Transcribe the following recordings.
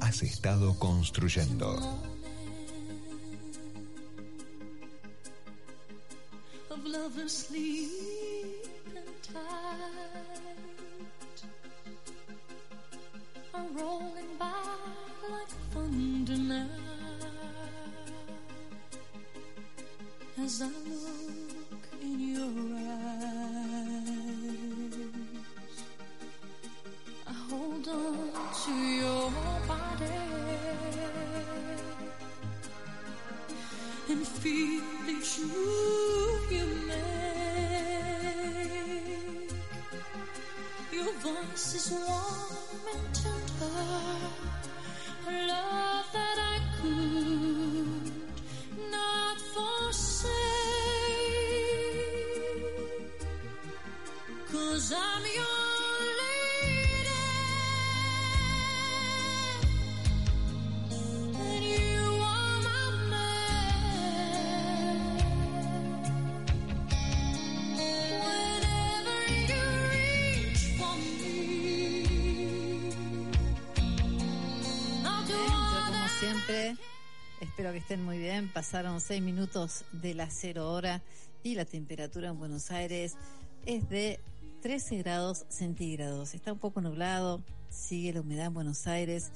has estado construyendo. as I Voice is warm and tender, a love that I could espero que estén muy bien. Pasaron seis minutos de las cero hora y la temperatura en Buenos Aires es de 13 grados centígrados. Está un poco nublado, sigue la humedad en Buenos Aires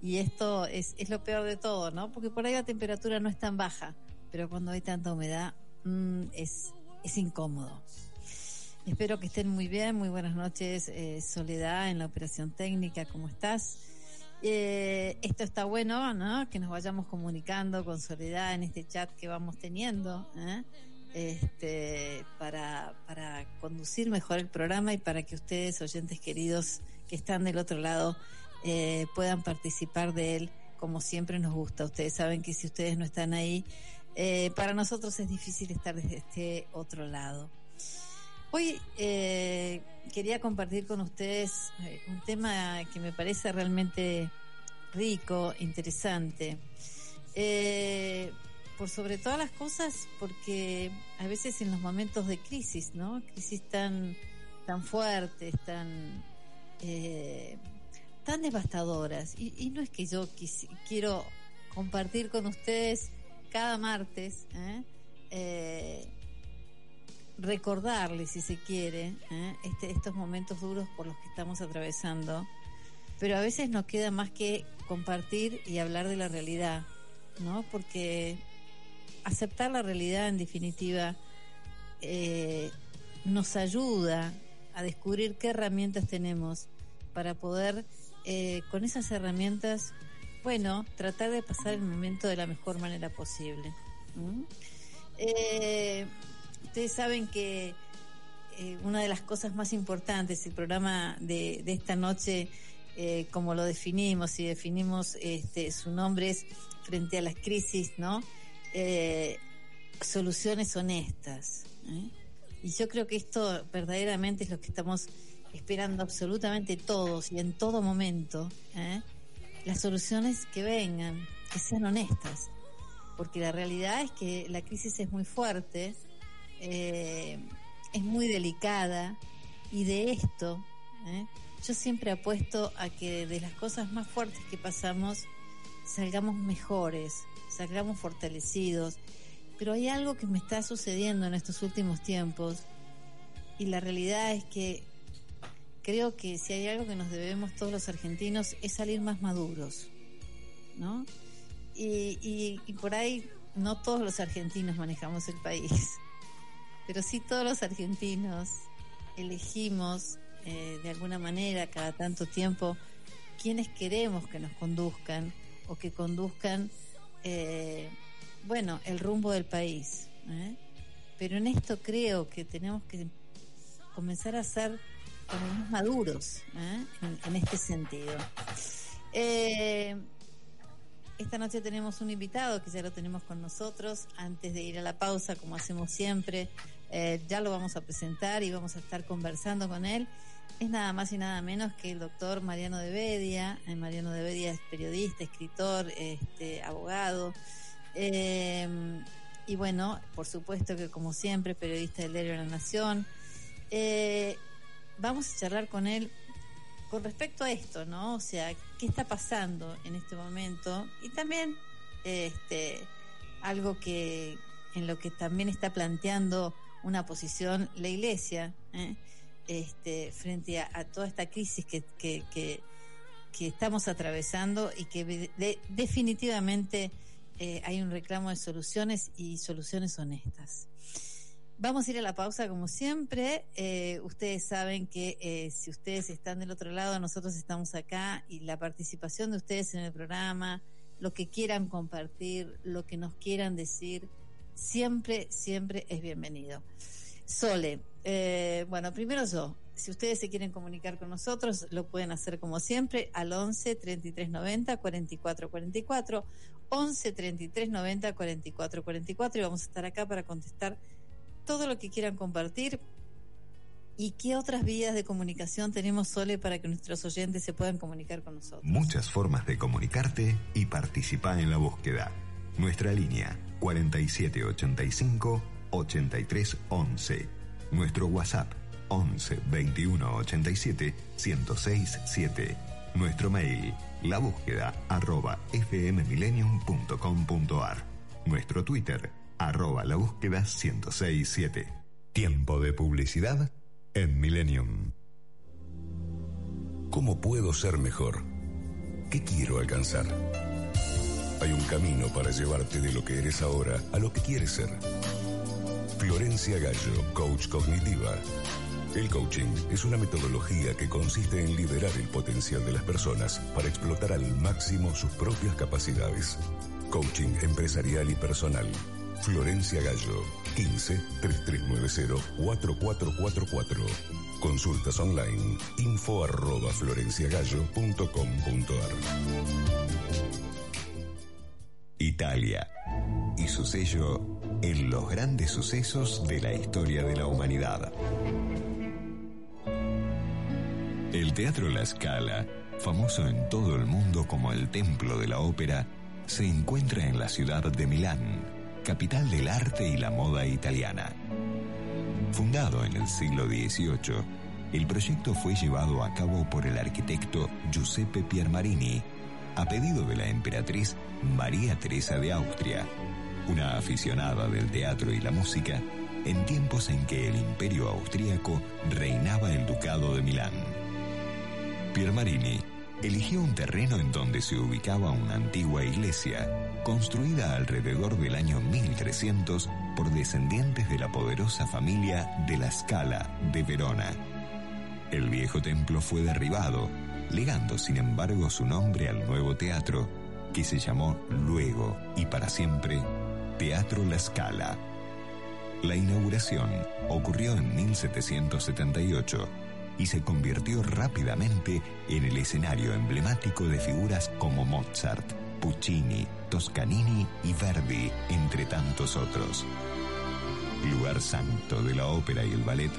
y esto es, es lo peor de todo, ¿no? Porque por ahí la temperatura no es tan baja, pero cuando hay tanta humedad mm, es, es incómodo. Espero que estén muy bien, muy buenas noches, eh, Soledad, en la operación técnica, ¿cómo estás? Eh, esto está bueno, ¿no? Que nos vayamos comunicando con Soledad en este chat que vamos teniendo, ¿eh? este, para, para conducir mejor el programa y para que ustedes, oyentes queridos que están del otro lado, eh, puedan participar de él como siempre nos gusta. Ustedes saben que si ustedes no están ahí, eh, para nosotros es difícil estar desde este otro lado. Hoy eh, quería compartir con ustedes eh, un tema que me parece realmente rico, interesante. Eh, por sobre todas las cosas, porque a veces en los momentos de crisis, ¿no? Crisis tan, tan fuertes, tan, eh, tan devastadoras. Y, no es que yo quisi- quiero compartir con ustedes cada martes, ¿eh? Recordarles, si se quiere, ¿eh? este, estos momentos duros por los que estamos atravesando, pero a veces nos queda más que compartir y hablar de la realidad, ¿no? Porque aceptar la realidad, en definitiva, eh, nos ayuda a descubrir qué herramientas tenemos para poder, eh, con esas herramientas, bueno, tratar de pasar el momento de la mejor manera posible. Ustedes saben que eh, una de las cosas más importantes, el programa de, de esta noche, eh, como lo definimos y definimos este, su nombre es frente a las crisis, ¿no? Eh, soluciones honestas. ¿eh? Y yo creo que esto verdaderamente es lo que estamos esperando absolutamente todos y en todo momento. Las soluciones que vengan, que sean honestas. Porque la realidad es que la crisis es muy fuerte, eh, es muy delicada y de esto ¿eh? yo siempre apuesto a que de las cosas más fuertes que pasamos salgamos mejores, salgamos fortalecidos. Pero hay algo que me está sucediendo en estos últimos tiempos y la realidad es que creo que si hay algo que nos debemos todos los argentinos es salir más maduros, ¿no? Y, por ahí no todos los argentinos manejamos el país, pero sí todos los argentinos elegimos eh, de alguna manera cada tanto tiempo quienes queremos que nos conduzcan o que conduzcan, eh, bueno, el rumbo del país. ¿eh? Pero en esto creo que tenemos que comenzar a ser como más maduros ¿eh? en, en este sentido. Esta noche tenemos un invitado que ya lo tenemos con nosotros. Antes de ir a la pausa, como hacemos siempre, eh, ya lo vamos a presentar y vamos a estar conversando con él. Es nada más y nada menos que el doctor Mariano de Bedia. Eh, Mariano de Bedia es periodista, escritor, este, abogado. Eh, y bueno, por supuesto que como siempre, periodista del diario La Nación. Eh, vamos a charlar con él con respecto a esto, ¿no? O sea, ¿qué está pasando en este momento? Y también este algo que en lo que también está planteando una posición la Iglesia ¿eh? este, frente a, toda esta crisis que, que, que, que estamos atravesando y que de- de- definitivamente eh, hay un reclamo de soluciones y soluciones honestas. Vamos a ir a la pausa como siempre. Eh, ustedes saben que eh, si ustedes están del otro lado, nosotros estamos acá y la participación de ustedes en el programa, lo que quieran compartir, lo que nos quieran decir, siempre, siempre es bienvenido. Sole, eh, bueno, primero yo. Si ustedes se quieren comunicar con nosotros, lo pueden hacer como siempre al 11 33 90 44 44, 11 33 90 44 44 y vamos a estar acá para contestar todo lo que quieran compartir. ¿Y qué otras vías de comunicación tenemos, Sole, para que nuestros oyentes se puedan comunicar con nosotros? Muchas formas de comunicarte y participar en la búsqueda. Nuestra línea 4785 8311. Nuestro WhatsApp 11 21 87 1067 7. Nuestro mail la búsqueda. Nuestro Twitter arroba la búsqueda 1067. Tiempo de publicidad en Millennium. ¿Cómo puedo ser mejor? ¿Qué quiero alcanzar? Hay un camino para llevarte de lo que eres ahora a lo que quieres ser. Florencia Gallo, coach cognitiva. El coaching es una metodología que consiste en liberar el potencial de las personas para explotar al máximo sus propias capacidades. Coaching empresarial y personal. Florencia Gallo, 15 3390 4444. Consultas online, info arroba florenciagallo.com.ar. Italia y su sello en los grandes sucesos de la historia de la humanidad. El Teatro La Scala, famoso en todo el mundo como el templo de la ópera, se encuentra en la ciudad de Milán, capital del arte y la moda italiana. Fundado en el siglo XVIII, el proyecto fue llevado a cabo por el arquitecto Giuseppe Piermarini, a pedido de la emperatriz María Teresa de Austria, una aficionada del teatro y la música, en tiempos en que el imperio austríaco reinaba el ducado de Milán. Piermarini eligió un terreno en donde se ubicaba una antigua iglesia, construida alrededor del año 1300 por descendientes de la poderosa familia de la Scala de Verona. El viejo templo fue derribado, legando sin embargo su nombre al nuevo teatro, que se llamó luego y para siempre Teatro La Scala. La inauguración ocurrió en 1778 y se convirtió rápidamente en el escenario emblemático de figuras como Mozart, Puccini, Toscanini y Verdi, entre tantos otros. Lugar santo de la ópera y el ballet,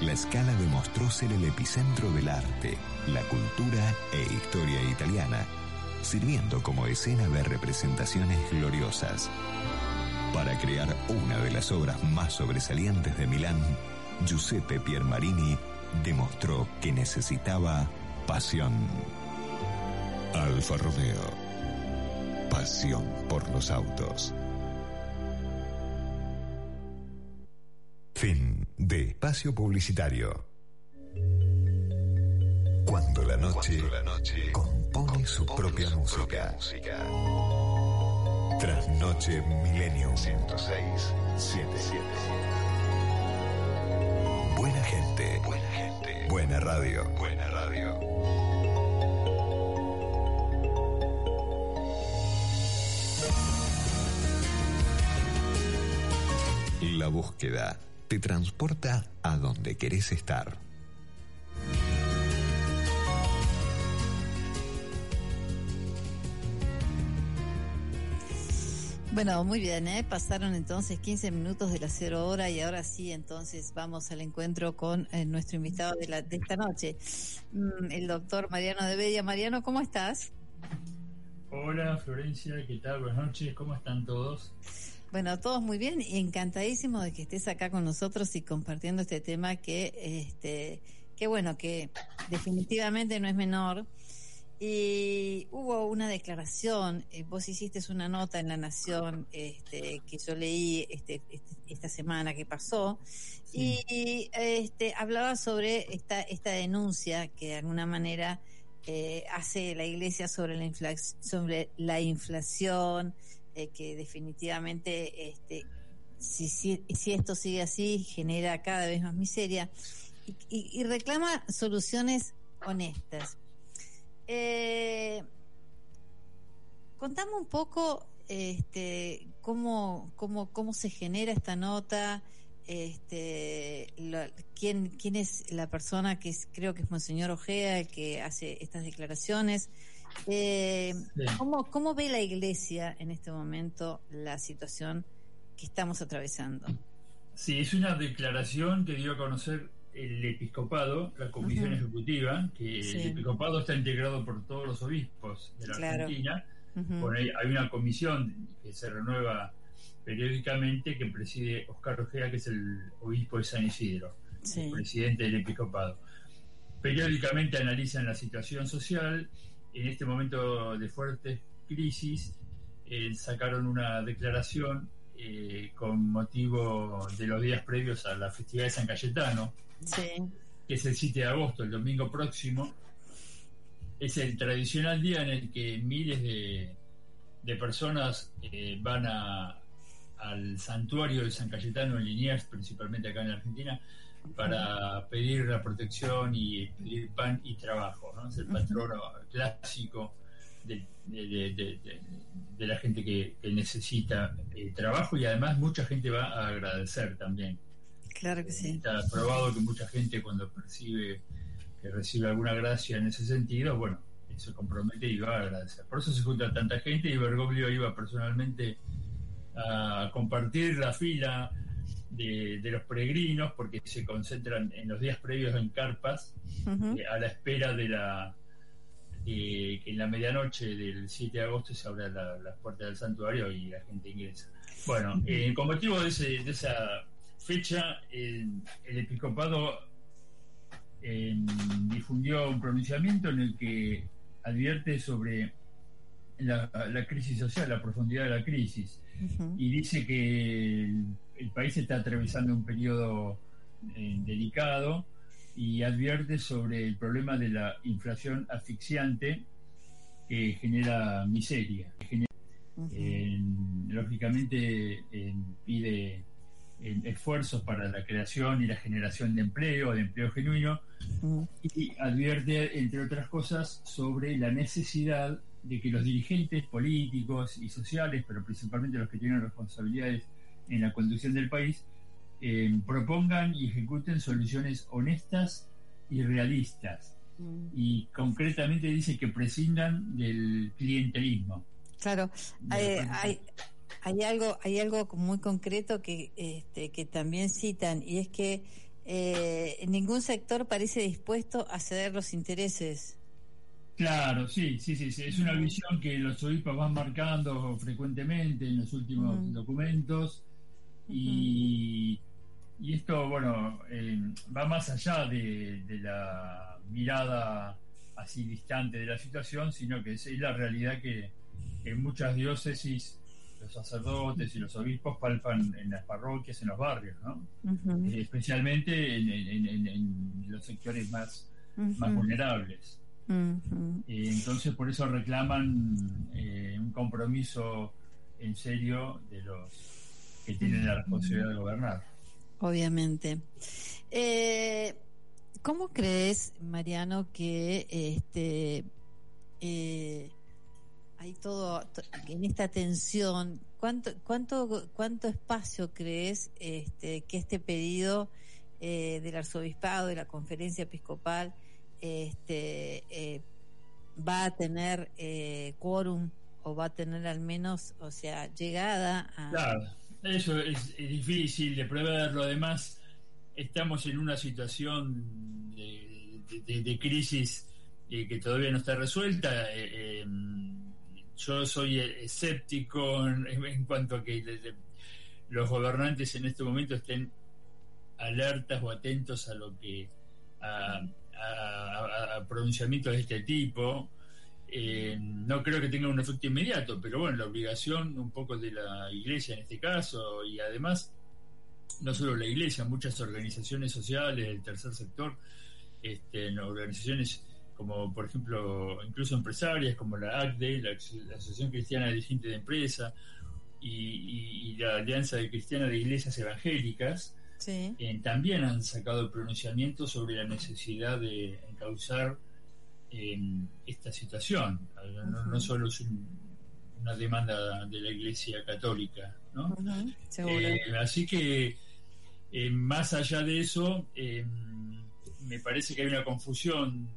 la Scala demostró ser el epicentro del arte, la cultura e historia italiana, sirviendo como escena de representaciones gloriosas. Para crear una de las obras más sobresalientes de Milán, Giuseppe Piermarini demostró que necesitaba pasión. Alfa Romeo. Pasión por los autos. Fin de espacio publicitario. Cuando la noche, compone su propia música. Trasnoche Millennium 106 77. Buena gente. Buena gente. Buena radio. Buena radio. La búsqueda te transporta a donde querés estar. Bueno, muy bien, ¿eh? pasaron entonces 15 minutos de la cero hora y ahora sí, entonces vamos al encuentro con eh, nuestro invitado de, la, de esta noche, mm, el doctor Mariano de Bella. Mariano, ¿cómo estás? Hola Florencia, ¿qué tal? Buenas noches, ¿cómo están todos? Bueno, todos muy bien y encantadísimo de que estés acá con nosotros y compartiendo este tema que, este, que bueno, que definitivamente no es menor. Y hubo una declaración, eh, vos hiciste una nota en La Nación este, que yo leí este, este- esta semana que pasó Sí. y este, hablaba sobre esta, esta denuncia que de alguna manera eh, hace la Iglesia sobre la, infla- sobre la inflación, eh, que definitivamente este, si, si, esto sigue así genera cada vez más miseria y, y- reclama soluciones honestas. Eh, contame un poco este, cómo, cómo, cómo se genera esta nota, este, quién, quién es la persona que creo que es Monseñor Ojea el que hace estas declaraciones. Eh. ¿cómo, ¿Cómo ve la Iglesia en este momento la situación que estamos atravesando? Sí, es una declaración que dio a conocer el episcopado, la comisión Ujú. ejecutiva, que Sí. el episcopado está integrado por todos los obispos de la Claro. Argentina. Por ahí hay una comisión que se renueva periódicamente que preside Oscar Ojea, que es el obispo de San Isidro, Sí. el presidente del episcopado. Periódicamente analizan la situación social. En este momento de fuerte crisis, eh, sacaron una declaración eh, con motivo de los días previos a la festividad de San Cayetano, Sí. que es el 7 de agosto, el domingo próximo. Es el tradicional día en el que miles de, de personas eh, van a, al santuario de San Cayetano en Liniers, principalmente acá en Argentina, para pedir la protección y pedir pan y trabajo. ¿no? Es el patrono clásico de, de- de- de- de- de la gente que, que necesita eh, trabajo y además mucha gente va a agradecer también. Claro que sí. Está probado que mucha gente cuando percibe que recibe alguna gracia en ese sentido, bueno, se compromete y va a agradecer. Por eso se junta tanta gente y Bergoglio iba personalmente a compartir la fila de, de los peregrinos porque se concentran en los días previos en carpas eh, a la espera de la de que en la medianoche del 7 de agosto se abran la- las puertas del santuario y la gente ingresa. Bueno, eh, con motivo de, ese- de esa fecha, el, el episcopado eh, difundió un pronunciamiento en el que advierte sobre la, la crisis social, la profundidad de la crisis y dice que el, el país está atravesando un periodo eh, delicado y advierte sobre el problema de la inflación asfixiante que genera miseria. que genera- eh, lógicamente eh, pide esfuerzos para la creación y la generación de empleo, de empleo genuino, y advierte, entre otras cosas, sobre la necesidad de que los dirigentes políticos y sociales, pero principalmente los que tienen responsabilidades en la conducción del país, eh, propongan y ejecuten soluciones honestas y realistas. Ujú. Y concretamente dice que prescindan del clientelismo. Claro, De hay, hay, hay algo, hay algo muy concreto que, este, que también citan y es que eh, ningún sector parece dispuesto a ceder los intereses. Claro, sí, sí, sí, sí. Es una visión que los obispos van marcando frecuentemente en los últimos documentos y, y esto, bueno, eh, va más allá de, de la mirada así distante de la situación, sino que es, es la realidad que, que en muchas diócesis los sacerdotes y los obispos palpan en las parroquias, en los barrios, ¿no? Eh, especialmente en, en- en- en los sectores más, más vulnerables. Eh, entonces por eso reclaman un compromiso en serio de los que tienen la responsabilidad de gobernar. Obviamente. Eh, ¿Cómo crees, Mariano, que este eh, hay todo to- en esta tensión? ¿Cuánto cuánto cuánto espacio crees este, que este pedido eh, del arzobispado, de la conferencia episcopal, este, eh, va a tener eh, quórum o va a tener al menos, o sea, llegada a... Claro, eso es, es difícil de preverlo. Además, estamos en una situación de, de- de- crisis eh, que todavía no está resuelta. Eh, eh, yo soy escéptico en, en cuanto a que los gobernantes en este momento estén alertas o atentos a lo que a- a pronunciamientos de este tipo. Eh, no creo que tenga un efecto inmediato, pero bueno, la obligación un poco de la iglesia en este caso y además no solo la iglesia, muchas organizaciones sociales del tercer sector, este, organizaciones como por ejemplo incluso empresarias como la ACDE, la, la Asociación Cristiana de Dirigentes de Empresa y, y- y la Alianza de Cristiana de Iglesias Evangélicas, Sí. eh, también han sacado pronunciamientos sobre la necesidad de encauzar eh, esta situación. No, solo es un- una demanda de la Iglesia Católica, ¿no? Eh, así que, eh, más allá de eso, eh, me parece que hay una confusión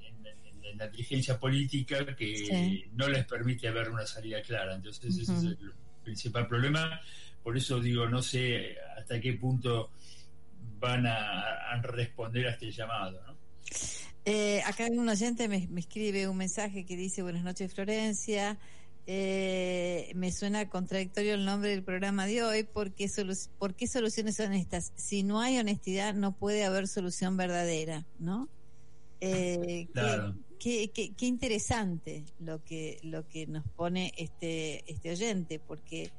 en, en- en la dirigencia política que Sí. no les permite ver una salida clara. Entonces, ese es el principal problema. Por eso digo, no sé hasta qué punto van a, a responder a este llamado. ¿no? Eh, acá un oyente me, me escribe un mensaje que dice buenas noches Florencia. Eh, me suena contradictorio el nombre del programa de hoy porque solu- ¿por qué soluciones honestas? Si no hay honestidad no puede haber solución verdadera, ¿no? Eh, qué- Claro. qué, qué- qué interesante lo que lo que nos pone este este oyente porque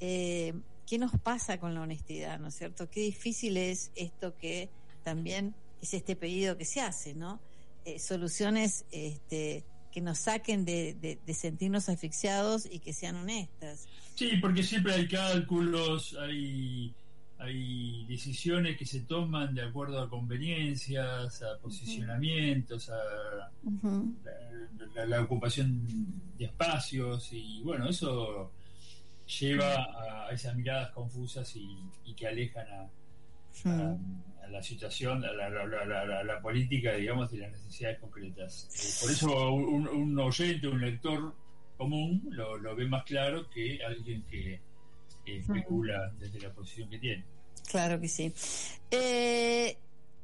eh, qué nos pasa con la honestidad, ¿no es cierto? Qué difícil es esto que también es este pedido que se hace, ¿no? Eh, soluciones este, que nos saquen de, de- de sentirnos asfixiados y que sean honestas. Sí, porque siempre hay cálculos, hay, hay decisiones que se toman de acuerdo a conveniencias, a posicionamientos, a la, la- la ocupación de espacios y bueno, eso lleva a, esas miradas confusas y, y que alejan a la situación, la, la- la- la- la- la política, digamos, de las necesidades concretas. Eh, por eso un, un oyente, un lector común lo, lo ve más claro que alguien que, que especula desde la posición que tiene. Claro que sí. Eh,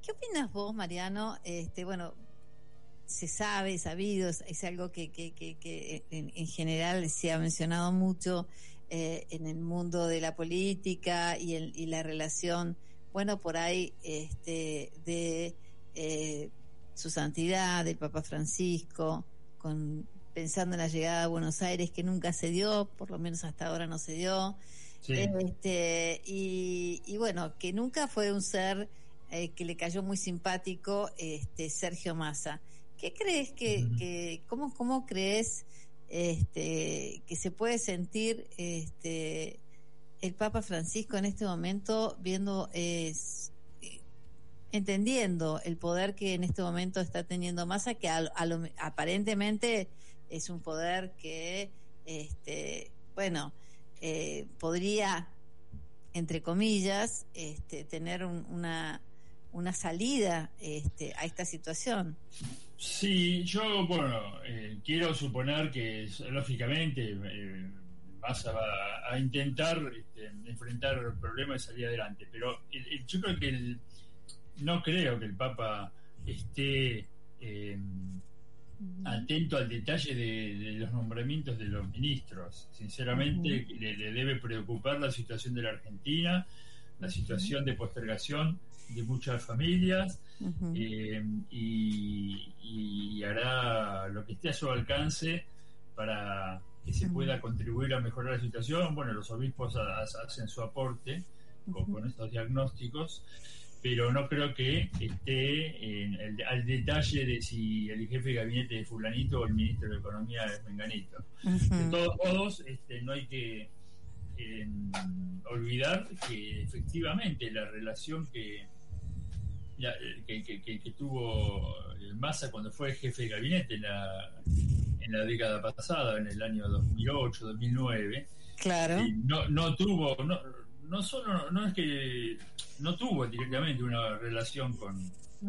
¿Qué opinas vos, Mariano? Este, bueno, se sabe, sabido, es, es algo que, que, que, que en, en general se ha mencionado mucho eh, en el mundo de la política y, el, y la relación, bueno, por ahí, este, de eh, su santidad, del Papa Francisco, con pensando en la llegada a Buenos Aires que nunca se dio, por lo menos hasta ahora no se dio. Sí. Este, y, y bueno, que nunca fue un ser eh, que le cayó muy simpático este Sergio Massa. ¿Qué crees que cómo, cómo crees este, que se puede sentir este, el Papa Francisco en este momento viendo, eh, s- eh, entendiendo el poder que en este momento está teniendo Massa, que aparentemente es un poder que, este, bueno, eh, podría, entre comillas, este, tener un- una, una salida este, a esta situación. Sí, yo, bueno, eh, quiero suponer que lógicamente Massa va a intentar este, enfrentar el problema y salir adelante, pero el- el- yo creo que el- no creo que el Papa esté eh, atento al detalle de, de los nombramientos de los ministros. Sinceramente, le, le debe preocupar la situación de la Argentina, la situación de postergación de muchas familias, eh, y, y hará lo que esté a su alcance para que se pueda contribuir a mejorar la situación. Bueno, los obispos ha- ha- hacen su aporte con, estos diagnósticos, pero no creo que esté en el- al detalle de si el jefe de gabinete es fulanito o el ministro de Economía es menganito. De todos modos, este, no hay que eh, olvidar que efectivamente la relación que, la- que, que- que- que tuvo Massa cuando fue jefe de gabinete en la, en la década pasada, en el año 2008, 2009, Claro. eh, no, no tuvo, no, no solo, no es que no tuvo directamente una relación con,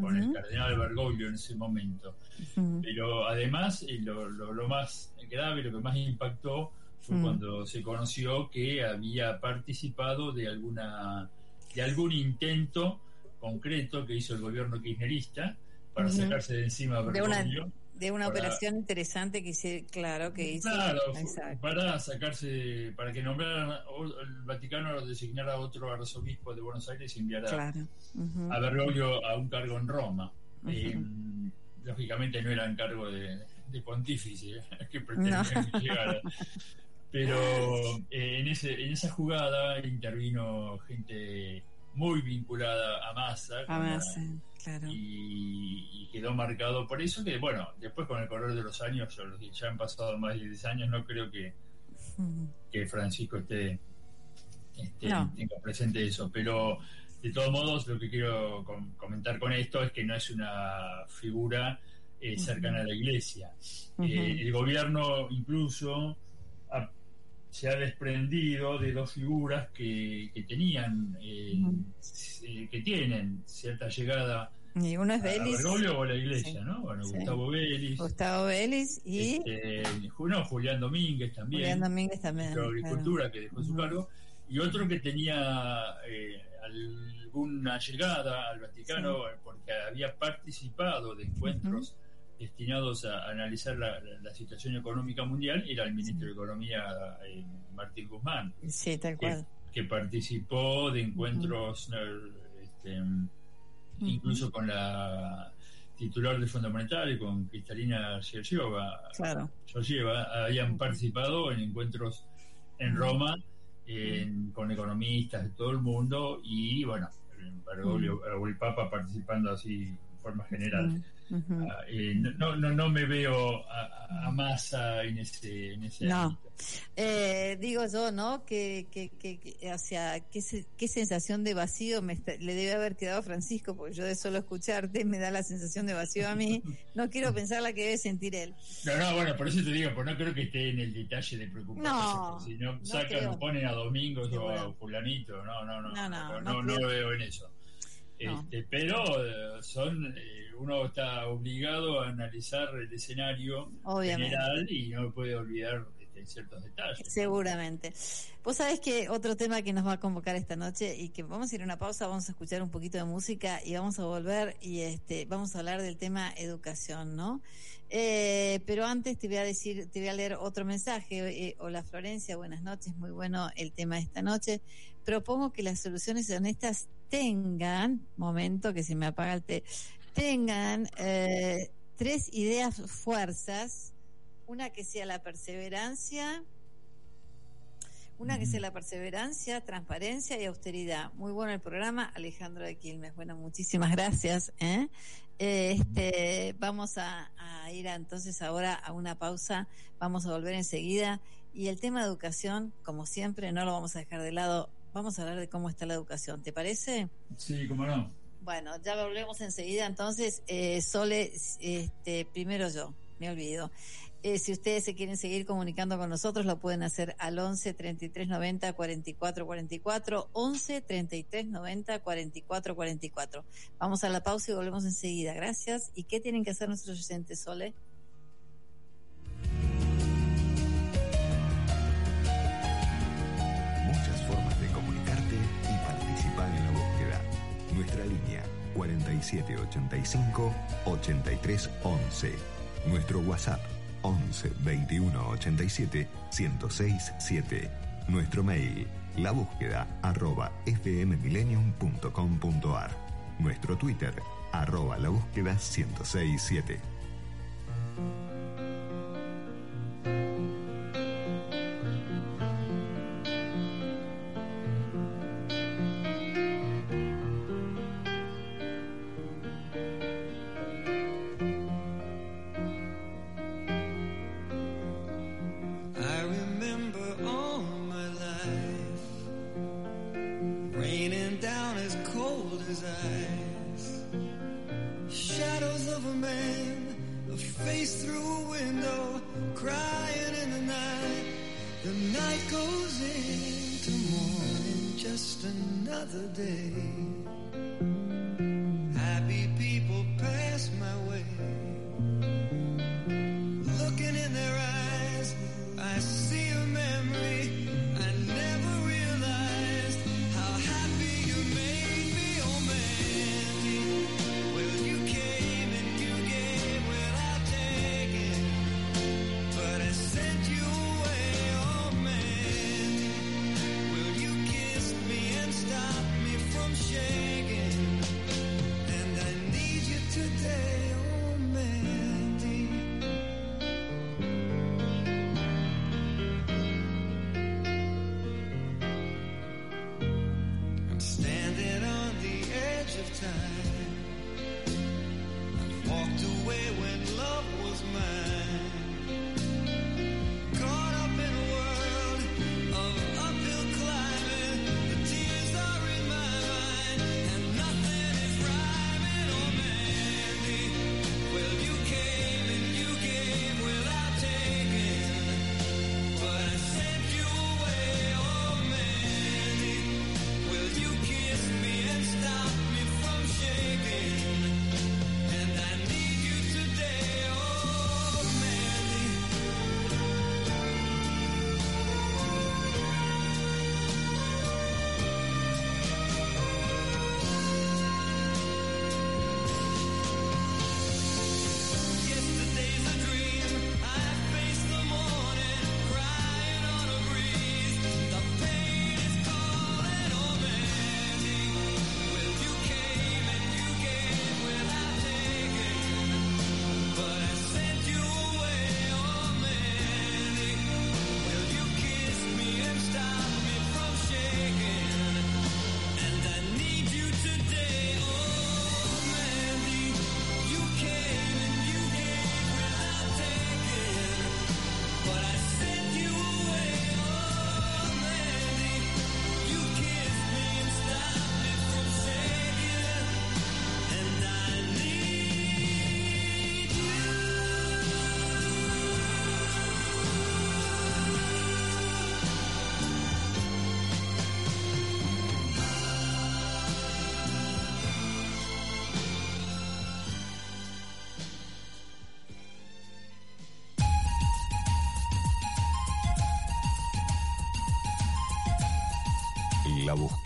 con el Ujú. cardenal Bergoglio en ese momento. Ujú. Pero además, y lo, lo- lo más grave, lo que más impactó fue Mm. cuando se conoció que había participado de alguna de algún intento concreto que hizo el gobierno kirchnerista para sacarse de encima a De una, de una para- operación interesante que hice, claro, que hizo. Claro, fu- Exacto. para sacarse, para que nombraran, el Vaticano designara a otro arzobispo de Buenos Aires y enviara Claro. A Bergoglio a un cargo en Roma. Eh, lógicamente no era un cargo de, de pontífice que pretendían que llegara. Pero eh, en, ese, en esa jugada intervino gente muy vinculada a Massa. Además, eh, claro. y, y quedó marcado por eso que, bueno, después con el correr de los años, o los que ya han pasado más de 10 años, no creo que, que Francisco esté, esté- No. tenga presente eso, pero de todos modos lo que quiero com- comentar con esto es que no es una figura eh, cercana a la iglesia. Eh, el gobierno incluso se ha desprendido de dos figuras que, que tenían, eh, que tienen cierta llegada Y uno es a Belis, Bergoglio o la iglesia, Sí. ¿no? Bueno, Sí. Gustavo Vélez, Gustavo Vélez y este, no, Julián Domínguez también, Julián Domínguez también. claro. Agricultura, que dejó su Ujú. cargo, y otro que tenía eh, alguna llegada al Vaticano porque había participado de encuentros destinados a analizar la, la- la situación económica mundial, era el ministro de Economía eh, Martín Guzmán Sí, tal que, cual. que participó de encuentros eh, este, incluso con la titular del Fondo Monetario, con Cristalina Georgieva, Claro. Habían participado en encuentros en. Roma en- con economistas de todo el mundo y bueno, el, o el Papa participando así forma general. Ah, eh, no, no, no me veo a, a- a Massa en ese, en ese No. Eh, digo yo, ¿no? Que, que, que, que- hacia qué, se- qué sensación de vacío me está- le debe haber quedado a Francisco, porque yo de solo escucharte me da la sensación de vacío a mí. No quiero pensar la que debe sentir él. No, no, bueno, por eso te digo, pues no creo que esté en el detalle de preocuparse. No, si no, no sacan, ponen a Domingos o Seguro. a Fulanito. No, no, no. No, no, no, no no, lo veo en eso. No. Este, pero eh, son eh, uno está obligado a analizar el escenario Obviamente. general y no puede olvidar este, ciertos detalles. Seguramente. Vos sabés que otro tema que nos va a convocar esta noche y que vamos a ir a una pausa, vamos a escuchar un poquito de música y vamos a volver y este vamos a hablar del tema educación, ¿no? Eh, pero antes te voy a decir, te voy a leer otro mensaje. Eh, hola Florencia, buenas noches, muy bueno el tema de esta noche. Propongo que las soluciones honestas tengan, momento que se me apaga el té, tengan eh, tres ideas fuerzas, una que sea la perseverancia, una que sea la perseverancia, transparencia y austeridad. Muy bueno el programa, Alejandro de Quilmes. Bueno, muchísimas gracias. ¿eh? Este, vamos a, a ir a- entonces ahora a una pausa. Vamos a volver enseguida. Y el tema de educación, como siempre, no lo vamos a dejar de lado. Vamos a hablar de cómo está la educación. ¿Te parece? Sí, cómo no. Bueno, ya volvemos enseguida. Entonces, eh, Sole, este, primero yo, me olvido. Eh, si ustedes se quieren seguir comunicando con nosotros, lo pueden hacer al 11 33 90 44 44, 11 33 90 44 44. Vamos a la pausa y volvemos enseguida. Gracias. ¿Y qué tienen que hacer nuestros oyentes, Sole? 4785 8311. Nuestro WhatsApp 11 21 87 1067 7. Nuestro mail la búsqueda arroba fmmillennium.com.ar. Nuestro Twitter arroba la búsqueda 1067.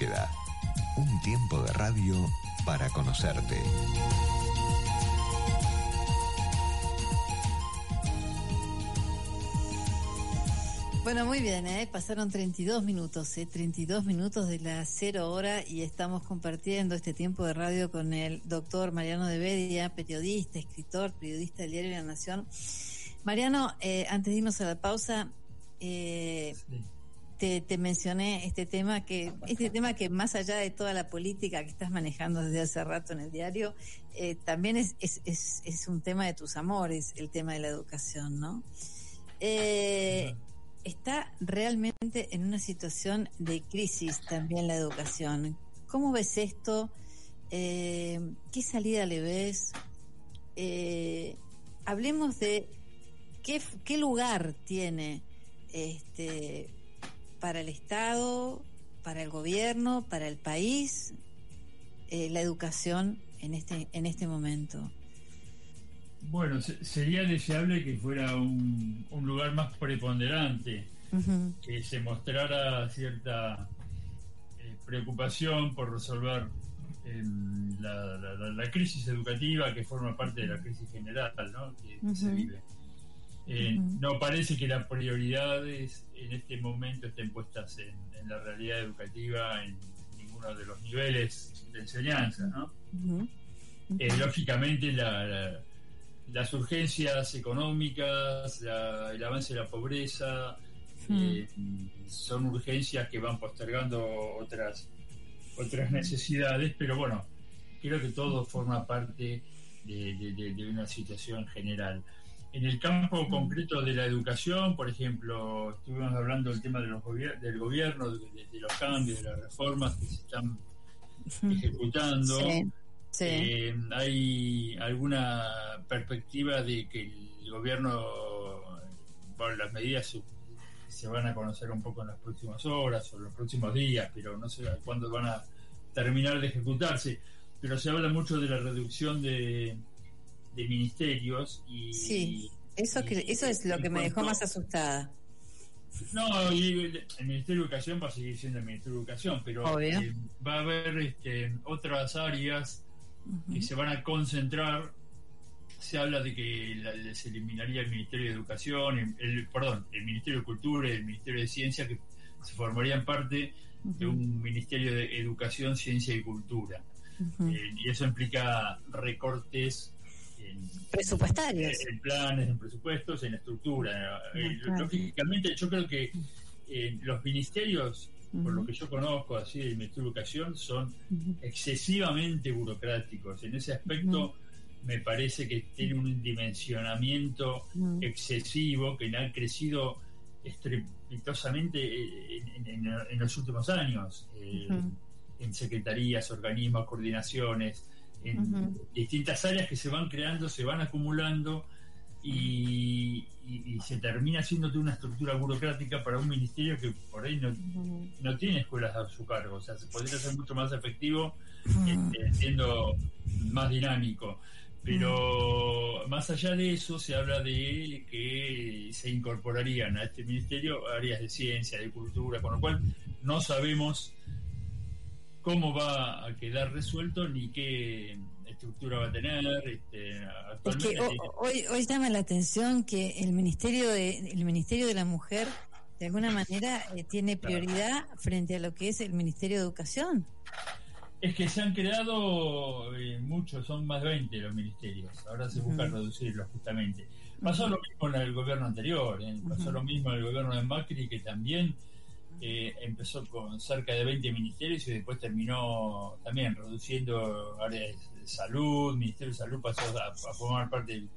Búsqueda. Un tiempo de radio para conocerte. Bueno, muy bien, ¿eh? pasaron 32 minutos, ¿eh? 32 minutos de la cero hora y estamos compartiendo este tiempo de radio con el doctor Mariano de Bedia, periodista, escritor, periodista del diario La Nación. Mariano, eh, antes de irnos a la pausa, eh, te, te mencioné este tema que este tema que más allá de toda la política que estás manejando desde hace rato en el diario, eh, también es, es, es, es un tema de tus amores, el tema de la educación, ¿no? Eh, está realmente en una situación de crisis también la educación. ¿Cómo ves esto? Eh, ¿Qué salida le ves? Hablemos de qué, qué lugar tiene este para el Estado, para el gobierno, para el país, eh, la educación en este en este momento. Bueno, se- sería deseable que fuera un, un lugar más preponderante, que se mostrara cierta eh, preocupación por resolver em, la, la- crisis educativa que forma parte de la crisis general ¿no? que, se vive. Eh. No parece que las prioridades en este momento estén puestas en, en la realidad educativa en ninguno de los niveles de enseñanza. ¿no? Eh, lógicamente la- la- las urgencias económicas, la- el avance de la pobreza, eh, son urgencias que van postergando otras otras necesidades, pero bueno, creo que todo forma parte de, de- de- de una situación general. En el campo concreto de la educación, por ejemplo, estuvimos hablando del tema de los gobier- del gobierno, de, de- de los cambios, de las reformas que se están ejecutando. Sí, sí. Eh, ¿Hay alguna perspectiva de que el gobierno, bueno, las medidas se, se van a conocer un poco en las próximas horas o en los próximos días, pero no sé cuándo van a terminar de ejecutarse? Pero se habla mucho de la reducción de, de ministerios y... Sí, eso que y- eso es lo que me dejó más asustada. no, y el Ministerio de Educación va a seguir siendo el Ministerio de Educación, pero eh, va a haber este, otras áreas que se van a concentrar. Se habla de que la- se eliminaría el Ministerio de Educación, el, el- perdón, el Ministerio de Cultura y el Ministerio de Ciencia, que se formarían parte de un Ministerio de Educación, Ciencia y Cultura. Eh, y eso implica recortes en, Presupuestarios. en planes, en presupuestos, en estructura. Eh, claro. Lógicamente, yo creo que eh, los ministerios, por lo que yo conozco así del Ministerio de Educación, son excesivamente burocráticos. En ese aspecto, me parece que tiene un dimensionamiento excesivo que ha crecido estrepitosamente eh, en, en- en los últimos años, eh, en secretarías, organismos, coordinaciones, en distintas áreas que se van creando, se van acumulando y, y- y se termina haciendo toda una estructura burocrática para un ministerio que por ahí no, no tiene escuelas a su cargo, o sea, se podría ser mucho más efectivo este, siendo más dinámico. Pero más allá de eso, se habla de que se incorporarían a este ministerio áreas de ciencia, de cultura, con lo cual no sabemos cómo va a quedar resuelto ni qué estructura va a tener. Este, Es actualmente que hoy, hoy llama la atención que el Ministerio de, el Ministerio de la Mujer, de alguna manera, eh, tiene prioridad frente a lo que es el Ministerio de Educación. Es que se han creado eh, muchos, son más de 20 los ministerios. Ahora se busca reducirlos justamente. Pasó lo mismo en el gobierno anterior, ¿eh? pasó lo mismo en el gobierno de Macri, que también eh, empezó con cerca de 20 ministerios y después terminó también reduciendo áreas de salud. Ministerio de Salud pasó a, a formar parte del.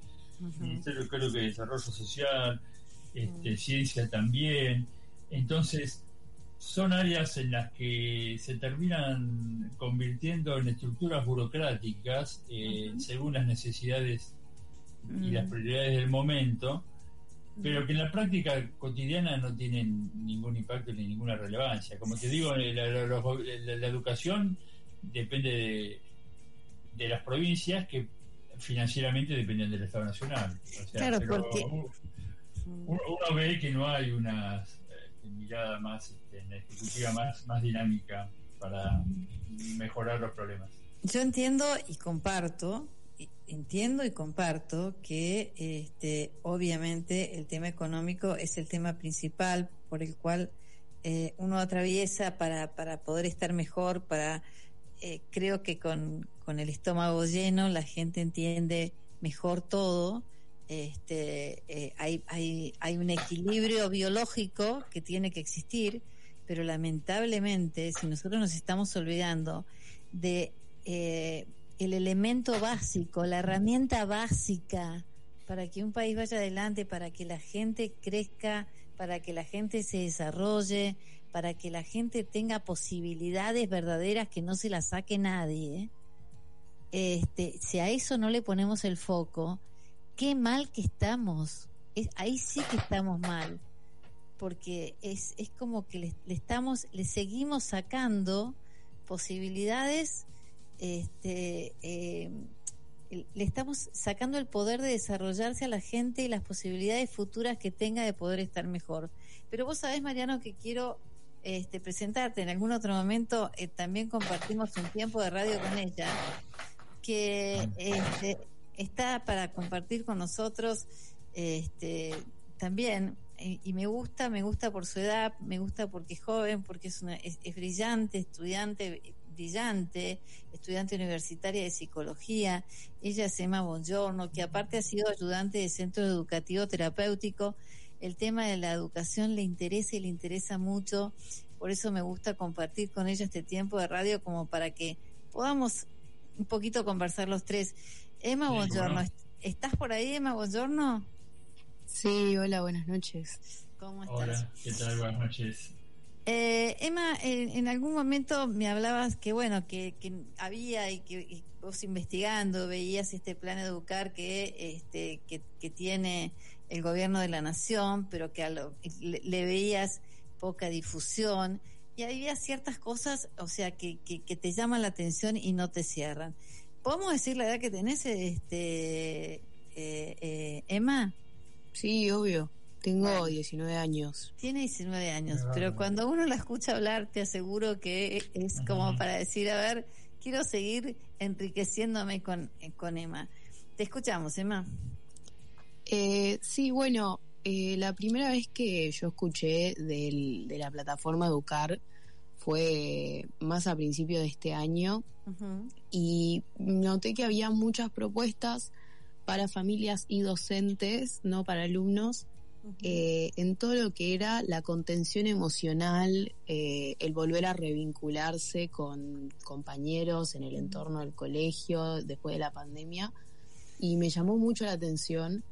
Ministerio, creo que de Desarrollo Social, este, Ciencia también. Entonces, son áreas en las que se terminan convirtiendo en estructuras burocráticas eh, según las necesidades y Mm. las prioridades del momento, pero que en la práctica cotidiana no tienen ningún impacto ni ninguna relevancia. Como te digo, eh, la, la- educación depende de, de las provincias que financieramente dependen del Estado Nacional. O sea, Claro, pero porque- uno, uno ve que no hay una eh, mirada más este, ejecutiva más, más dinámica para mejorar los problemas. Yo entiendo y comparto, entiendo y comparto que este, obviamente el tema económico es el tema principal por el cual eh, uno atraviesa para, para poder estar mejor, para eh, creo que con, con el estómago lleno la gente entiende mejor todo. Este, eh, hay, hay, hay un equilibrio biológico que tiene que existir, pero lamentablemente si nosotros nos estamos olvidando de eh, el elemento básico, la herramienta básica para que un país vaya adelante, para que la gente crezca, para que la gente se desarrolle, para que la gente tenga posibilidades verdaderas que no se las saque nadie. Este, si a eso no le ponemos el foco, qué mal que estamos. Es, ahí sí que estamos mal porque es, es como que le estamos, le seguimos sacando posibilidades, este, eh, le estamos sacando el poder de desarrollarse a la gente y las posibilidades futuras que tenga de poder estar mejor. Pero vos sabés, Mariano, que quiero este, presentarte en algún otro momento, eh, también compartimos un tiempo de radio con ella, que este, está para compartir con nosotros este, también y, me gusta, me gusta por su edad, me gusta porque es joven, porque es, una, es, es brillante, estudiante brillante, estudiante universitaria de psicología. Ella es Emma Bongiorno, que aparte ha sido ayudante de centro educativo terapéutico. El tema de la educación le interesa y le interesa mucho. Por eso me gusta compartir con ella este tiempo de radio como para que podamos un poquito conversar los tres. Emma Sí, Bongiorno, bueno. ¿estás por ahí, Emma Bongiorno? Sí, hola, buenas noches. ¿Cómo estás? Hola, ¿qué tal? Buenas noches. Eh, Emma, en, algún momento me hablabas que bueno, que, que había y que y vos investigando veías este plan educar que este que, que tiene el gobierno de la nación, pero que a lo- le, le veías poca difusión y había ciertas cosas, o sea, que, que, que te llaman la atención y no te cierran. ¿Podemos decir la edad que tenés, este, eh, eh, Emma? Sí, obvio. Tengo 19 años. Tiene 19 años, pero cuando uno la escucha hablar, te aseguro que es como para decir, a ver, quiero seguir enriqueciéndome con, con Emma. Te escuchamos, Emma. Eh, sí, bueno, eh, la primera vez que yo escuché del- de la plataforma Educar fue más a principio de este año y noté que había muchas propuestas para familias y docentes, no para alumnos, eh, en todo lo que era la contención emocional, eh, el volver a revincularse con compañeros en el entorno del colegio después de la pandemia. y me llamó mucho la atención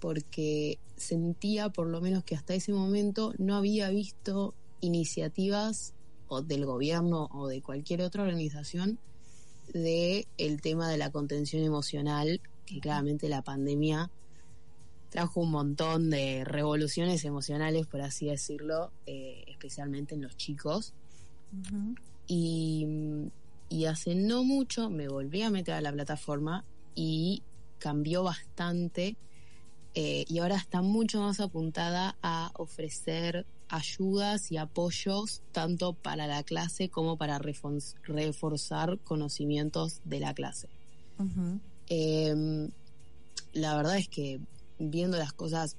porque sentía por lo menos que hasta ese momento no había visto iniciativas o del gobierno o de cualquier otra organización de el tema de la contención emocional, que claramente la pandemia trajo un montón de revoluciones emocionales, por así decirlo, eh, especialmente en los chicos. Y, y hace no mucho me volví a meter a la plataforma y cambió bastante eh, y ahora está mucho más apuntada a ofrecer ayudas y apoyos tanto para la clase como para reforzar conocimientos de la clase. Eh, la verdad es que viendo las cosas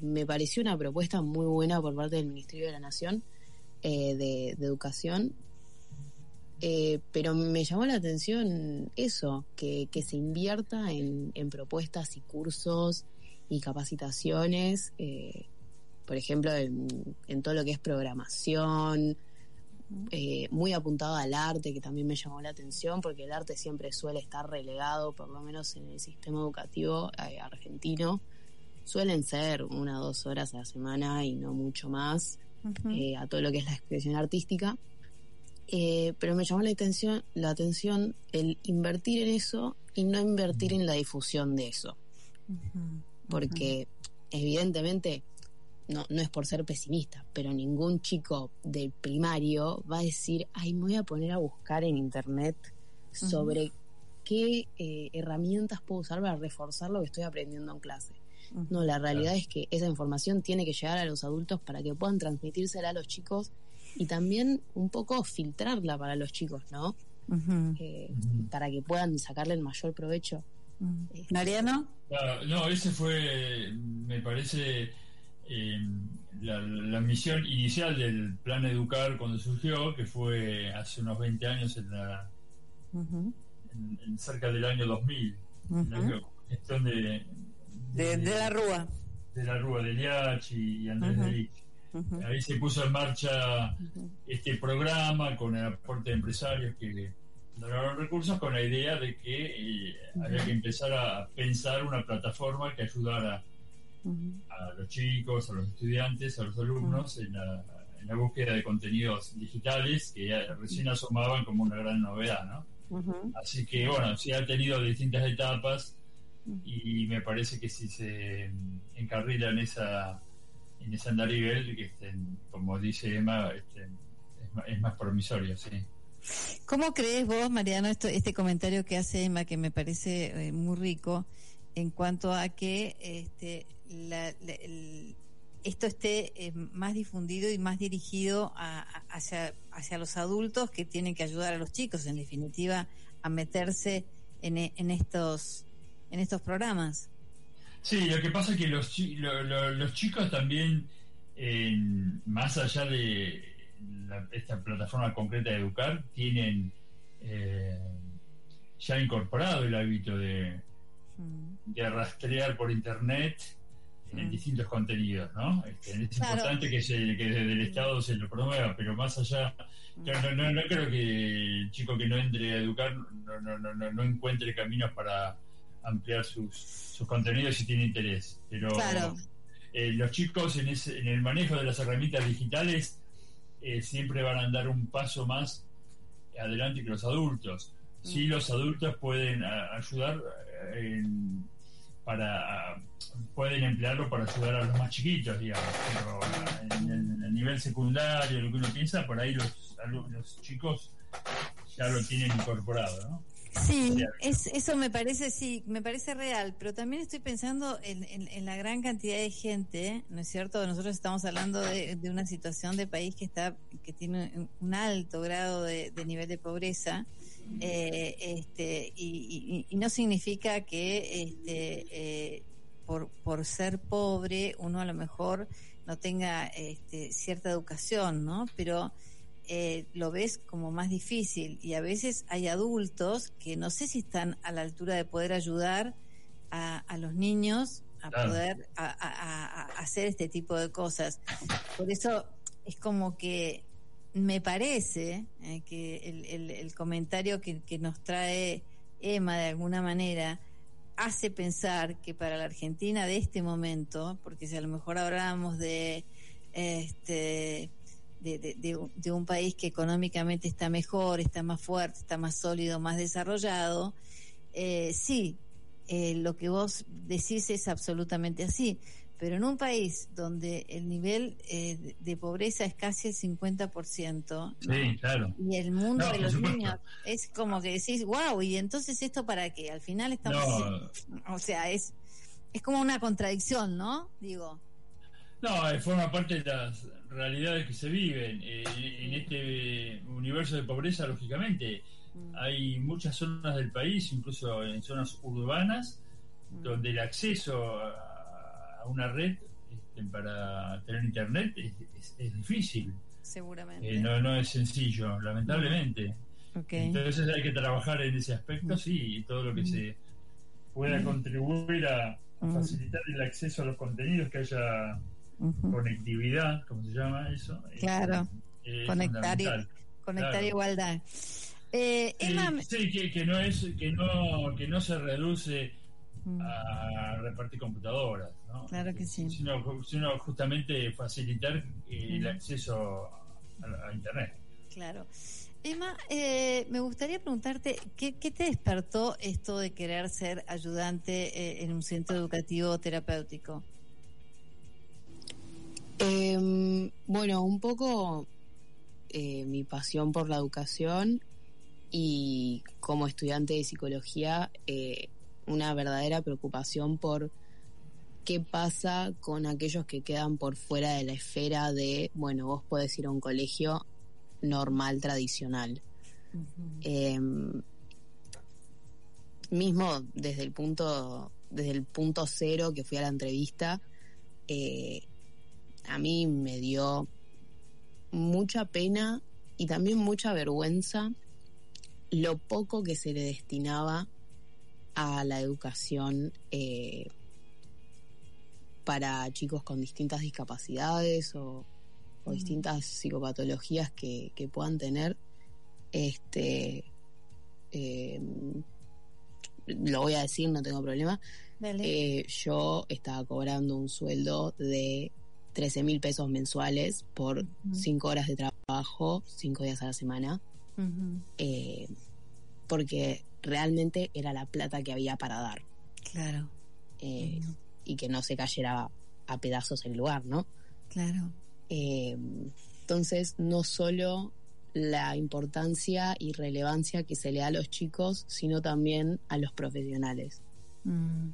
me pareció una propuesta muy buena por parte del Ministerio de la Nación eh, de, Educación, Eh, pero me llamó la atención eso, que, que se invierta en, en propuestas y cursos y capacitaciones, eh, por ejemplo, en, todo lo que es programación, muy apuntado al arte, que también me llamó la atención, porque el arte siempre suele estar relegado, por lo menos en el sistema educativo argentino. Suelen ser una o dos horas a la semana y no mucho más eh, a todo lo que es la expresión artística. Eh, pero me llamó la atención, la atención el invertir en eso y no invertir en la difusión de eso. Porque evidentemente, no, no es por ser pesimista, pero ningún chico del primario va a decir, ay, me voy a poner a buscar en internet sobre qué eh, herramientas puedo usar para reforzar lo que estoy aprendiendo en clase. No, la realidad es que esa información tiene que llegar a los adultos para que puedan transmitírsela a los chicos y también un poco filtrarla para los chicos, ¿no? Eh, para que puedan sacarle el mayor provecho. Ujú. Mariano. Claro, no, ese fue, me parece, eh, la, la misión inicial del plan Educar cuando surgió, que fue hace unos 20 años, en la, en- en cerca del año 2000, en la gestión de, De, de la Rúa. de la Rúa de Liachi y Andrés Ujú. de Lich. Ujú. Ahí se puso en marcha este programa con el aporte de empresarios que donaron recursos con la idea de que eh, había que empezar a pensar una plataforma que ayudara a los chicos, a los estudiantes, a los alumnos en la, en la búsqueda de contenidos digitales que ya recién asomaban como una gran novedad, ¿no? Así que bueno, sí ha tenido distintas etapas y me parece que si se encarrila en esa en ese andarivel, que estén, como dice Emma, estén, es, más promisorio, sí. ¿Cómo crees vos, Mariano, esto, este comentario que hace Emma, que me parece eh, muy rico, en cuanto a que este, la- el- esto esté eh, más difundido y más dirigido a- hacia, hacia los adultos que tienen que ayudar a los chicos, en definitiva, a meterse en estos en estos programas? Sí, lo que pasa es que los, chi- lo- lo- los chicos también, en- más allá de la- esta plataforma concreta de Educar, tienen eh, ya incorporado el hábito de, de rastrear por Internet en distintos contenidos, ¿no? Este, es Claro. importante que, se, que desde el Estado se lo promueva, pero más allá, yo no, no, no creo que el chico que no entre a educar no encuentre caminos para ampliar sus, sus contenidos si tiene interés. Pero Claro. eh, los chicos en, ese, en el manejo de las herramientas digitales eh, siempre van a andar un paso más adelante que los adultos. Sí, los adultos pueden a- ayudar eh, en- para pueden emplearlo para ayudar a los más chiquitos, digamos, pero en, en- a nivel secundario, lo que uno piensa, por ahí los, los chicos ya lo tienen incorporado, ¿no? Sí, es, eso me parece, sí, me parece real, pero también estoy pensando en, en- en la gran cantidad de gente, ¿no es cierto? Nosotros estamos hablando de, de una situación de país que está, que tiene un- un alto grado de, de nivel de pobreza, eh, este, y, y- y no significa que este, eh, por, por ser pobre uno a lo mejor no tenga este, cierta educación, ¿no? Pero eh, lo ves como más difícil y a veces hay adultos que no sé si están a la altura de poder ayudar a, a los niños a Claro. poder a, a- a- a hacer este tipo de cosas. Por eso es como que me parece eh, que el, el- el comentario que, que nos trae Emma de alguna manera hace pensar que para la Argentina de este momento, porque si a lo mejor hablábamos de este de, de- de un- país que económicamente está mejor, está más fuerte, está más sólido, más desarrollado, eh, sí, eh, lo que vos decís es absolutamente así. Pero en un país donde el nivel eh, de- pobreza es casi el 50%, ¿no? Sí, claro. y el mundo No, de los niños es como que decís, wow, y entonces esto para qué? Al final estamos, No, o sea, es es como una contradicción, ¿no? Digo, No, eh, forma parte de las realidades que se viven. Eh, en este universo de pobreza, lógicamente, mm, hay muchas zonas del país, incluso en zonas urbanas, mm, donde el acceso a una red este, para tener internet es, es- es difícil. seguramente. Eh, no, no es sencillo, lamentablemente. Ok. Entonces hay que trabajar en ese aspecto, sí, y todo lo que se pueda contribuir a, a Mm. facilitar el acceso a los contenidos, que haya Conectividad, como se llama eso. es- Claro. es Conectar y-. Conectar claro. igualdad. Eh, Sí, Emma, sí, que, que no es que no que no se reduce a repartir computadoras, ¿no? Claro que sí. Sino, sino justamente facilitar eh, el acceso a, a internet. claro. Emma, eh, me gustaría preguntarte, ¿qué, qué te despertó esto de querer ser ayudante eh, en un centro educativo terapéutico? Em, bueno, un poco eh, mi pasión por la educación y como estudiante de psicología, eh, una verdadera preocupación por qué pasa con aquellos que quedan por fuera de la esfera de, bueno, vos podés ir a un colegio normal, tradicional. Em, mismo desde el punto desde el punto cero que fui a la entrevista eh, a mí me dio mucha pena y también mucha vergüenza lo poco que se le destinaba a la educación eh, para chicos con distintas discapacidades o, o Mm. distintas psicopatologías que, que puedan tener este eh, lo voy a decir no tengo problema eh, yo estaba cobrando un sueldo de 13 mil pesos mensuales por Ujú. 5 horas de trabajo, 5 días a la semana, eh, porque realmente era la plata que había para dar Claro. eh, y que no se cayera a pedazos el lugar, ¿no? Claro. Eh, entonces, no solo la importancia y relevancia que se le da a los chicos, sino también a los profesionales. Mm.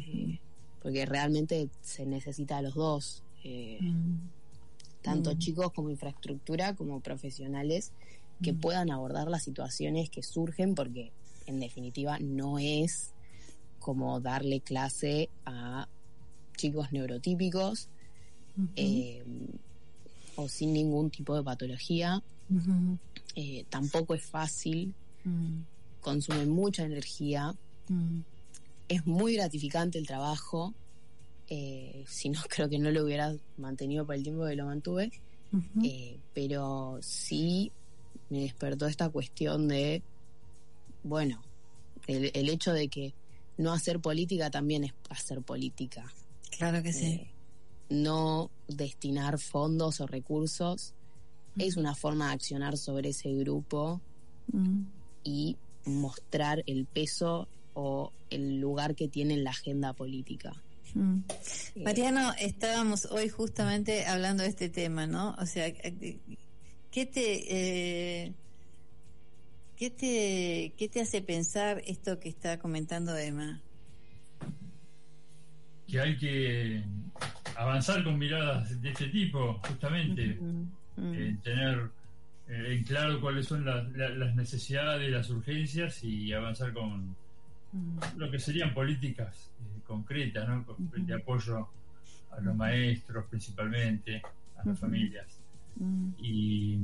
Eh, porque realmente se necesita a los dos, eh, Mm, tanto Mm. chicos como infraestructura, como profesionales, que Mm. puedan abordar las situaciones que surgen, porque en definitiva no es como darle clase a chicos neurotípicos eh, o sin ningún tipo de patología. Eh, tampoco es fácil, Mm, consume mucha energía, es muy gratificante el trabajo. Eh, si no, creo que no lo hubiera mantenido por el tiempo que lo mantuve. Eh, pero sí me despertó esta cuestión de, bueno, el, el hecho de que no hacer política también es hacer política. Claro que sí. Eh, no destinar fondos o recursos es una forma de accionar sobre ese grupo y mostrar el peso o el lugar que tiene en la agenda política. Mm. Eh, Mariano, estábamos hoy justamente hablando de este tema, ¿no? O sea, eh, ¿qué te, eh, qué te, qué te hace pensar esto que está comentando Emma? Que hay que avanzar con miradas de este tipo, justamente. Mm, mm, eh, tener eh, en claro cuáles son las, la- las necesidades, las urgencias y avanzar con lo que serían políticas eh, concretas, ¿no? De apoyo a los maestros principalmente, a las familias. Mm, y,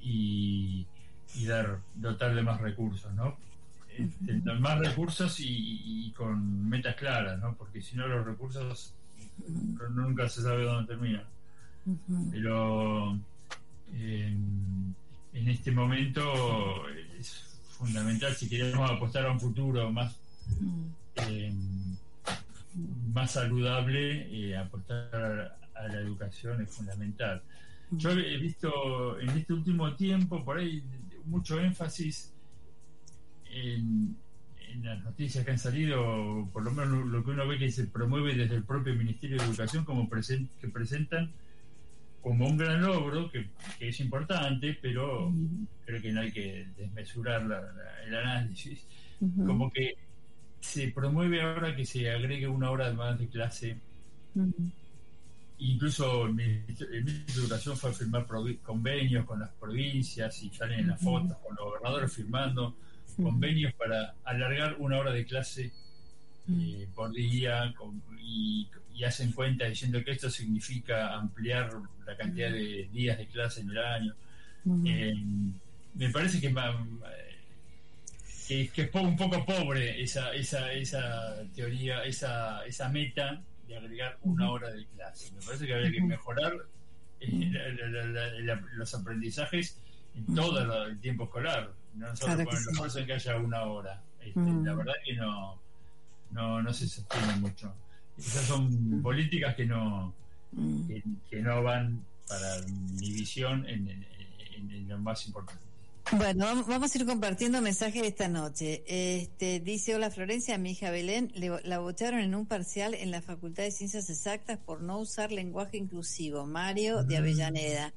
y, y dar dotar de más recursos, ¿no? Este, más recursos y, y con metas claras, ¿no? Porque si no los recursos nunca se sabe dónde terminan. Pero eh, en este momento es fundamental si queremos apostar a un futuro más Mm, más saludable, eh, apostar a la educación es fundamental. Yo he visto en este último tiempo por ahí mucho énfasis en, en las noticias que han salido, por lo menos lo, que uno ve que se promueve desde el propio Ministerio de Educación, como presen- que presentan como un gran logro, que, que es importante, pero creo que no hay que desmesurar la- la- el análisis, como que se promueve ahora que se agregue una hora más de clase. Incluso el Ministerio, el de Educación fue a firmar provi- convenios con las provincias y salen en las fotos con los gobernadores firmando convenios para alargar una hora de clase eh, por día con- y, y hacen cuenta diciendo que esto significa ampliar la cantidad de días de clase en el año. Eh, me parece que, que, que es un poco pobre esa, esa, esa teoría, esa, esa meta de agregar una hora de clase. Me parece que habría que mejorar eh, la- la- la- la- la- los aprendizajes en todo el tiempo escolar. No solo Claro poner el sí. en que haya una hora. Este. La verdad que no, no, no se sostiene mucho. Esas son políticas que no, que, que no van para mi visión en, en- en- en lo más importante. Bueno, vam- vamos a ir compartiendo mensajes esta noche. Este, dice, hola Florencia, mi hija Belén, le- la votaron en un parcial en la Facultad de Ciencias Exactas por no usar lenguaje inclusivo. Mario de Avellaneda.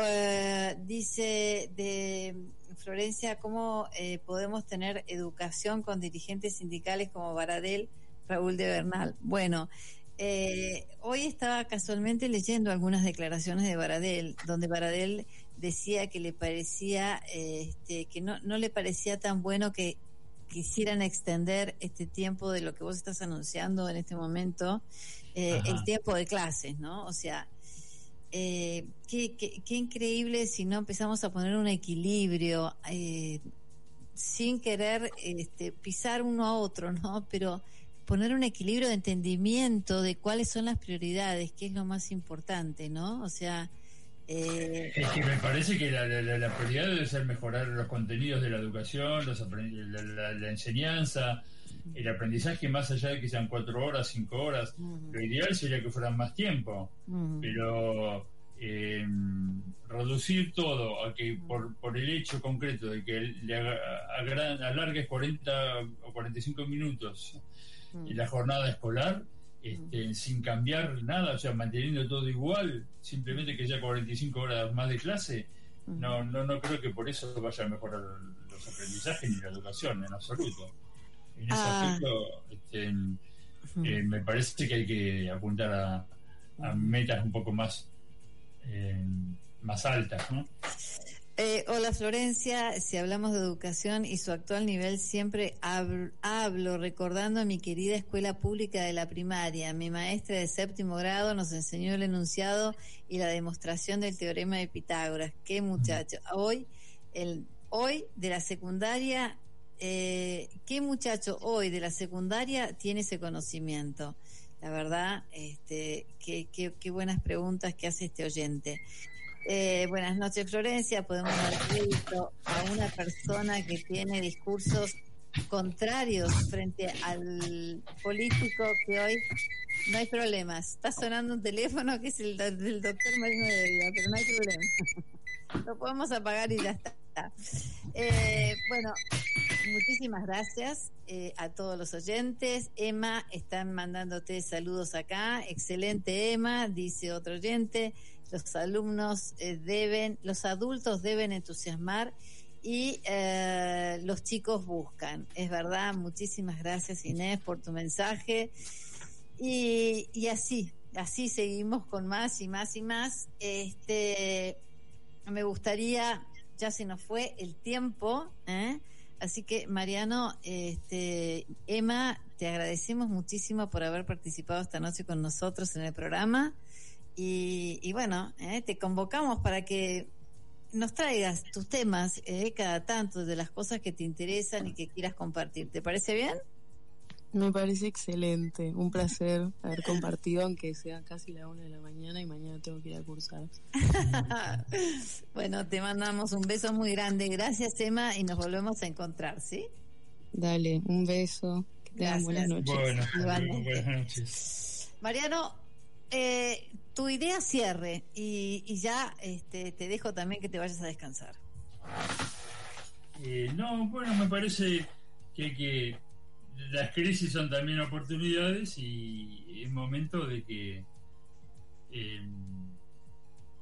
Eh, dice de Florencia, ¿cómo eh, podemos tener educación con dirigentes sindicales como Baradel, Raúl de Bernal? Bueno, eh, hoy estaba casualmente leyendo algunas declaraciones de Baradel, donde Baradel decía que le parecía, este, que no, no le parecía tan bueno que quisieran extender este tiempo de lo que vos estás anunciando en este momento, eh, el tiempo de clases, ¿no? O sea, eh, qué, qué- qué increíble si no empezamos a poner un equilibrio eh, sin querer este, pisar uno a otro, ¿no? Pero poner un equilibrio de entendimiento de cuáles son las prioridades, qué es lo más importante, ¿no? O sea, eh, Es que me parece que la, la- la- la prioridad debe ser mejorar los contenidos de la educación, los la, la- enseñanza, el aprendizaje más allá de que sean cuatro horas, cinco horas. Lo ideal sería que fueran más tiempo, pero eh, reducir todo a que por, por el hecho concreto de que le alargues 40 o 45 minutos mm. en la jornada escolar este, sin cambiar nada, o sea, manteniendo todo igual, simplemente que haya 45 horas más de clase, no, no, no creo que por eso vaya a mejorar los aprendizajes ni la educación en absoluto. En ese Ah. aspecto, este, eh, me parece que hay que apuntar a, a metas un poco más eh, más altas, ¿no? Eh, hola Florencia, si hablamos de educación y su actual nivel, siempre hablo, hablo recordando a mi querida escuela pública de la primaria. Mi maestra de séptimo grado nos enseñó el enunciado y la demostración del teorema de Pitágoras. Qué muchacho. Hoy, el, hoy de la secundaria, eh, qué muchacho hoy de la secundaria tiene ese conocimiento. La verdad, este, qué, qué, qué buenas preguntas que hace este oyente. Eh, buenas noches, Florencia. Podemos dar crédito a una persona que tiene discursos contrarios frente al político que hoy no hay problemas. Está sonando un teléfono que es el del doctor Marino de Vida, pero no hay problema. Lo podemos apagar y ya está. Eh, bueno, muchísimas gracias eh, a todos los oyentes. Emma, están mandándote saludos acá. Excelente, Emma, dice otro oyente. Los alumnos eh, deben, los adultos deben entusiasmar y eh, los chicos buscan. Es verdad, muchísimas gracias Inés por tu mensaje. Y, y así, así seguimos con más y más y más. Este, me gustaría, ya se nos fue el tiempo, ¿eh? así que Mariano, este, Emma, te agradecemos muchísimo por haber participado esta noche con nosotros en el programa. Y, y bueno, ¿eh? te convocamos para que nos traigas tus temas eh, cada tanto de las cosas que te interesan y que quieras compartir. ¿Te parece bien? Me parece excelente, un placer haber compartido, aunque sea casi la una de la mañana y mañana tengo que ir a cursar. bueno, te mandamos un beso muy grande. Gracias, Emma, y nos volvemos a encontrar, ¿sí? Dale, un beso, que Tengan buenas noches. Bueno, Igualmente. buenas noches. Mariano, eh, tu idea cierre y, y ya este, te dejo también que te vayas a descansar. Eh, no, bueno, me parece que, las crisis son también oportunidades y es momento de que eh,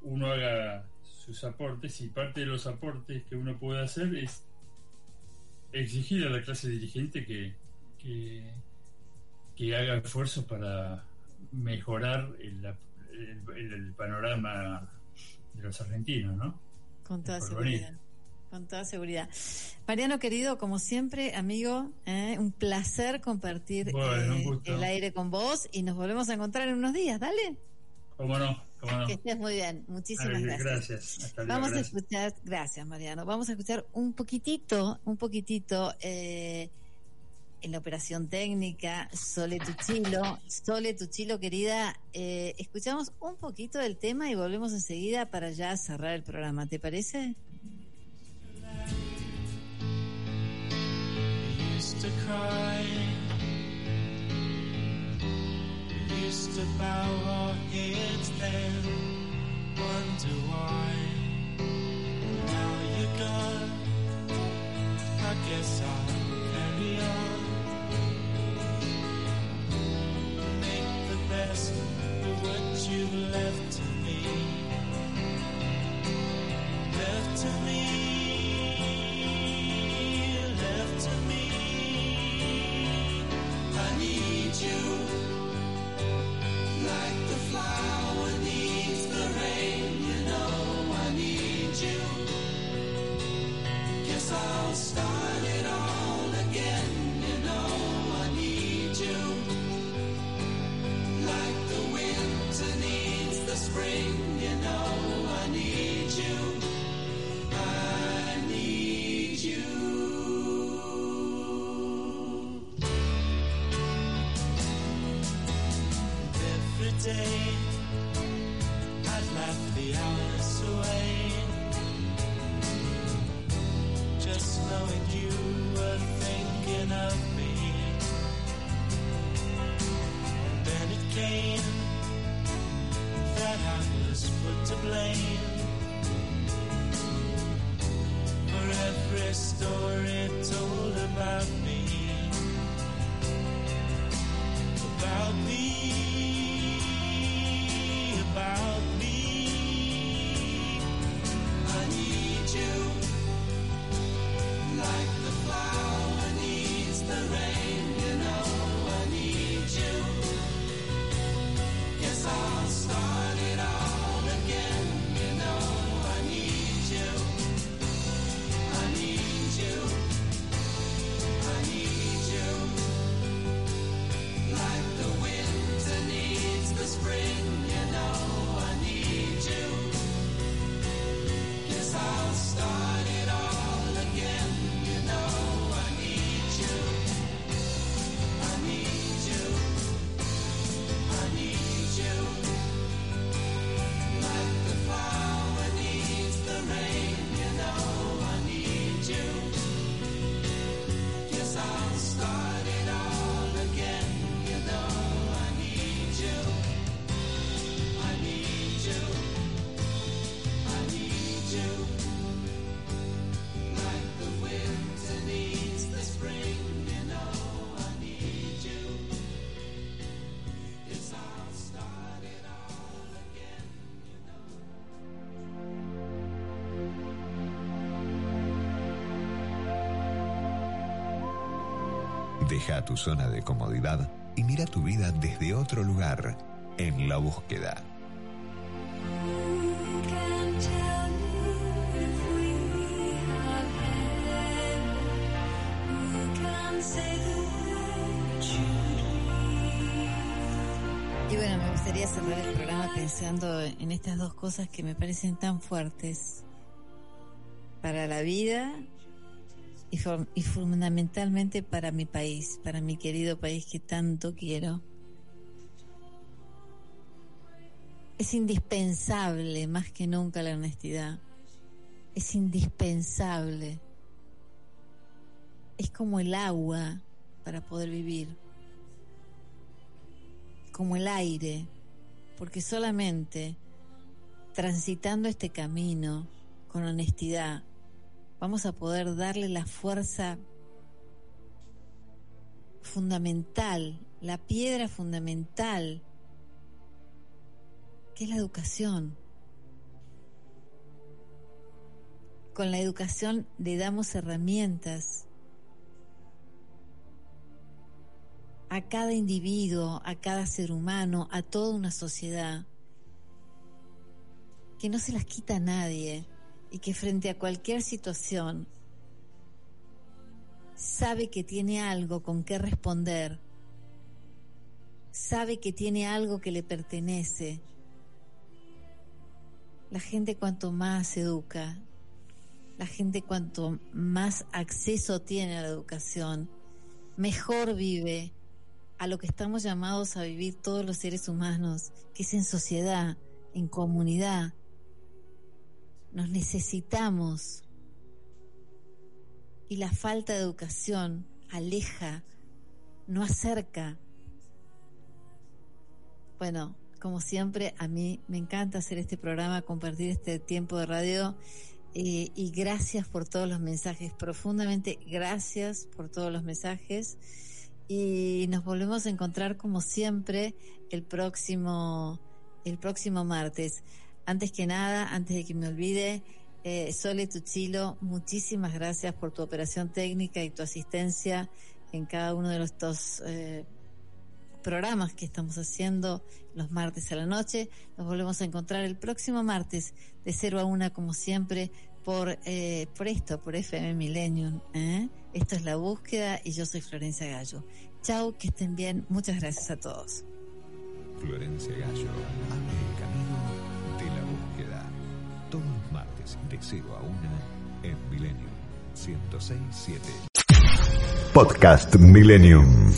uno haga sus aportes y parte de los aportes que uno puede hacer es exigir a la clase dirigente que, que, que haga esfuerzos para mejorar el, el- el panorama de los argentinos, ¿no? Con toda seguridad. Con toda seguridad. Mariano, querido, como siempre, amigo, ¿eh? un placer compartir Bueno, eh, el aire con vos y nos volvemos a encontrar en unos días. Dale. ¿Cómo no? ¿Cómo no? Que estés muy bien. Muchísimas Ay, gracias. gracias. Hasta luego, Vamos a escuchar, gracias Mariano, vamos a escuchar un poquitito, un poquitito eh, en la operación técnica, Sole Tuchilo, Sole Tuchilo querida, eh, escuchamos un poquito del tema y volvemos enseguida para ya cerrar el programa, ¿te parece? We used to best of what you've left to me. Left to me. Left to me. I need you like the flower needs the rain. You know I need you. Guess I'll start Deja tu zona de comodidad y mira tu vida desde otro lugar, en la búsqueda. Y bueno, me gustaría cerrar el programa pensando en estas dos cosas que me parecen tan fuertes para la vida y, fundamentalmente para mi país, para mi querido país que tanto quiero. Es indispensable más que nunca la honestidad. Es indispensable. Es como el agua para poder vivir, como el aire, porque solamente transitando este camino con honestidad vamos a poder darle la fuerza fundamental, la piedra fundamental, que es la educación. Con la educación le damos herramientas a cada individuo, a cada ser humano, a toda una sociedad, que no se las quita a nadie y que frente a cualquier situación sabe que tiene algo con qué responder, sabe que tiene algo que le pertenece. La gente cuanto más se educa, la gente cuanto más acceso tiene a la educación, mejor vive a lo que estamos llamados a vivir todos los seres humanos, que es en sociedad, en comunidad. Nos necesitamos y la falta de educación aleja, no acerca. Bueno, como siempre, a mí me encanta hacer este programa, compartir este tiempo de radio eh, y gracias por todos los mensajes, profundamente gracias por todos los mensajes y nos volvemos a encontrar como siempre el próximo el próximo martes. Antes que nada, antes de que me olvide, eh, Sole Tuchilo, muchísimas gracias por tu operación técnica y tu asistencia en cada uno de estos eh, programas que estamos haciendo los martes a la noche. Nos volvemos a encontrar el próximo martes de 0 a 1 como siempre por, eh, por esto, por FM Millennium. ¿eh? Esto es La Búsqueda y yo soy Florencia Gallo. Chau, que estén bien. Muchas gracias a todos. Florencia Gallo abre el camino martes de 0 a 1 en Millennium 106.7. Podcast Millennium.